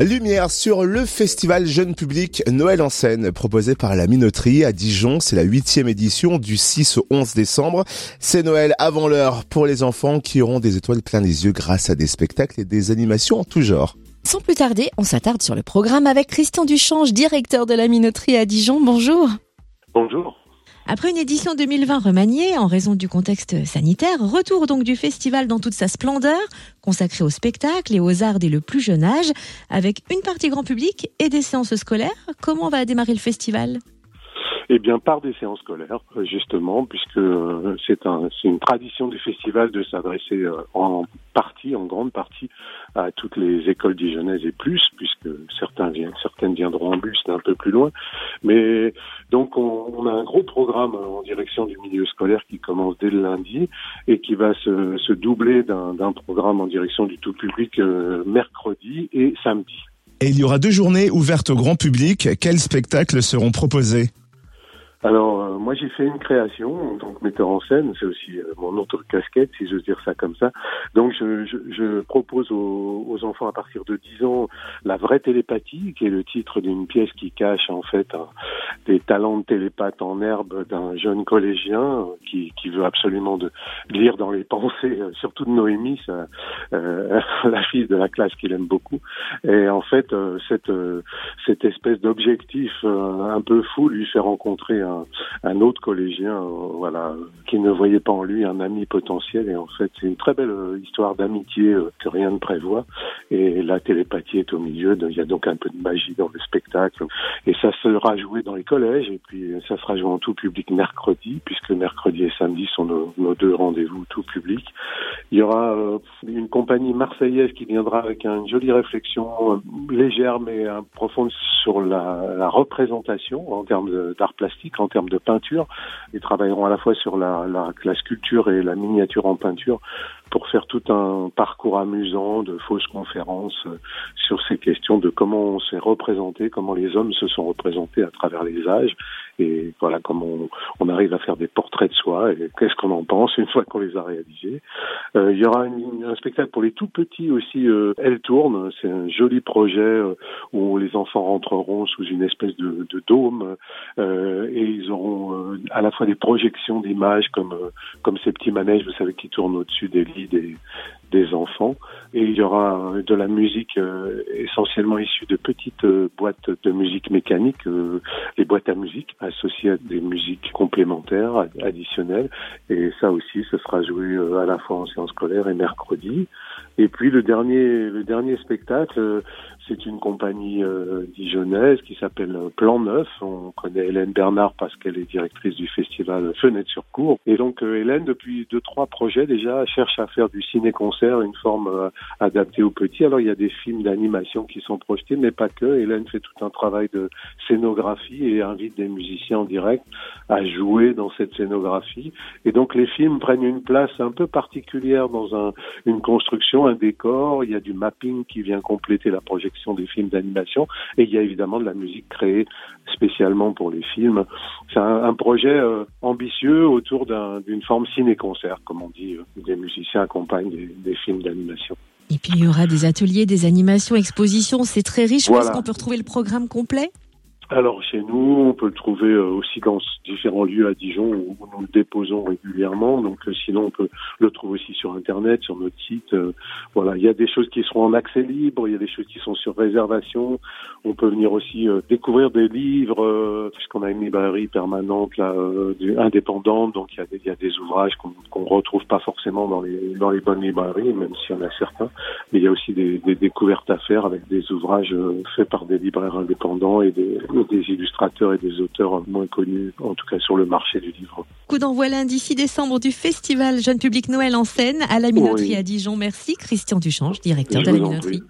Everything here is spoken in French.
Lumière sur le festival jeune public Noël en scène proposé par la Minoterie à Dijon. C'est la huitième édition du 6 au 11 décembre. C'est Noël avant l'heure pour les enfants qui auront des étoiles plein les yeux grâce à des spectacles et des animations en tout genre. Sans plus tarder, on s'attarde sur le programme avec Christian Duchange, directeur de la Minoterie à Dijon. Bonjour. Bonjour. Après une édition 2020 remaniée en raison du contexte sanitaire, retour donc du festival dans toute sa splendeur, consacré au spectacle et aux arts dès le plus jeune âge, avec une partie grand public et des séances scolaires. Comment va démarrer le festival? Eh bien, par des séances scolaires, euh, justement, puisque euh, c'est un, une tradition du festival de s'adresser euh, en partie, en grande partie, à toutes les écoles dijonnaises et plus, puisque certains viennent, certaines viendront en bus un peu plus loin. Mais donc, on, a un gros programme en direction du milieu scolaire qui commence dès le lundi et qui va se, se doubler d'un programme en direction du tout public mercredi et samedi. Et il y aura deux journées ouvertes au grand public. Quels spectacles seront proposés? Alors, euh, moi, j'ai fait une création en tant que metteur en scène. C'est aussi euh, mon autre casquette, si j'ose dire ça comme ça. Donc, je, je, je propose aux, aux, enfants à partir de 10 ans la vraie télépathie, qui est le titre d'une pièce qui cache en fait des talents de télépathe en herbe d'un jeune collégien qui, qui veut absolument de lire dans les pensées, euh, surtout de Noémie, ça, euh, la fille de la classe qu'il aime beaucoup. Et en fait, cette, cette espèce d'objectif un peu fou lui fait rencontrer un un, autre collégien, euh, voilà, qui ne voyait pas en lui un ami potentiel. Et en fait, c'est une très belle euh, histoire d'amitié euh, que rien ne prévoit. Et la télépathie est au milieu. Il y a donc un peu de magie dans le spectacle. Et ça sera joué dans les collèges. Et puis, ça sera joué en tout public mercredi, puisque mercredi et samedi sont nos, deux rendez-vous tout public. Il y aura une compagnie marseillaise qui viendra avec une jolie réflexion légère mais profonde sur la représentation en termes d'art plastique en termes de peinture. Ils travailleront à la fois sur la, sculpture et la miniature en peinture pour faire tout un parcours amusant de fausses conférences euh, sur ces questions de comment on s'est représenté, comment les hommes se sont représentés à travers les âges et voilà comment on, arrive à faire des portraits de soi et qu'est-ce qu'on en pense une fois qu'on les a réalisés. Euh, il y aura un spectacle pour les tout petits aussi, euh, Elle tourne, c'est un joli projet où les enfants rentreront sous une espèce de, dôme et ils auront à la fois des projections d'images comme comme ces petits manèges, vous savez, qui tournent au-dessus des lits des, des enfants. Et il y aura de la musique euh, essentiellement issue de petites euh, boîtes de musique mécanique, euh, les boîtes à musique associées à des musiques complémentaires, additionnelles. Et ça aussi, ce sera joué à la fois en séance scolaire et mercredi. Et puis le dernier, le dernier spectacle, c'est une compagnie euh, dijonnaise qui s'appelle Plan Neuf. On connaît Hélène Bernard parce qu'elle est directrice du festival Fenêtre sur Cour. Et donc euh, Hélène, depuis deux trois projets déjà, cherche à faire du ciné-concert, une forme euh, adaptée aux petits. Alors il y a des films d'animation qui sont projetés, mais pas que. Hélène fait tout un travail de scénographie et invite des musiciens en direct à jouer dans cette scénographie. Et donc les films prennent une place un peu particulière dans un, une construction, un décor. Il y a du mapping qui vient compléter la projection des films d'animation et il y a évidemment de la musique créée spécialement pour les films. C'est un, projet euh, ambitieux autour d'une forme ciné-concert, comme on dit, euh, des musiciens accompagnent des, films d'animation. Et puis il y aura des ateliers, des animations, expositions, c'est très riche. Est-ce qu'on peut retrouver le programme complet? Alors chez nous, on peut le trouver euh, aussi dans différents lieux à Dijon où nous le déposons régulièrement. Donc euh, sinon, on peut le trouver aussi sur Internet, sur notre site. Euh, voilà, il y a des choses qui seront en accès libre, il y a des choses qui sont sur réservation. On peut venir aussi découvrir des livres puisqu'on a une librairie permanente là, indépendante. Donc il y a des, il y a des ouvrages qu'on qu'on retrouve pas forcément dans les dans les bonnes librairies, même s'il y en a certains. Mais il y a aussi des, des découvertes à faire avec des ouvrages faits par des libraires indépendants et des des illustrateurs et des auteurs moins connus, en tout cas sur le marché du livre. Coup d'envoi lundi 6 décembre du festival Jeune Public Noël en scène à la Minoterie à Dijon. Merci Christian Duchange, directeur de la Minoterie.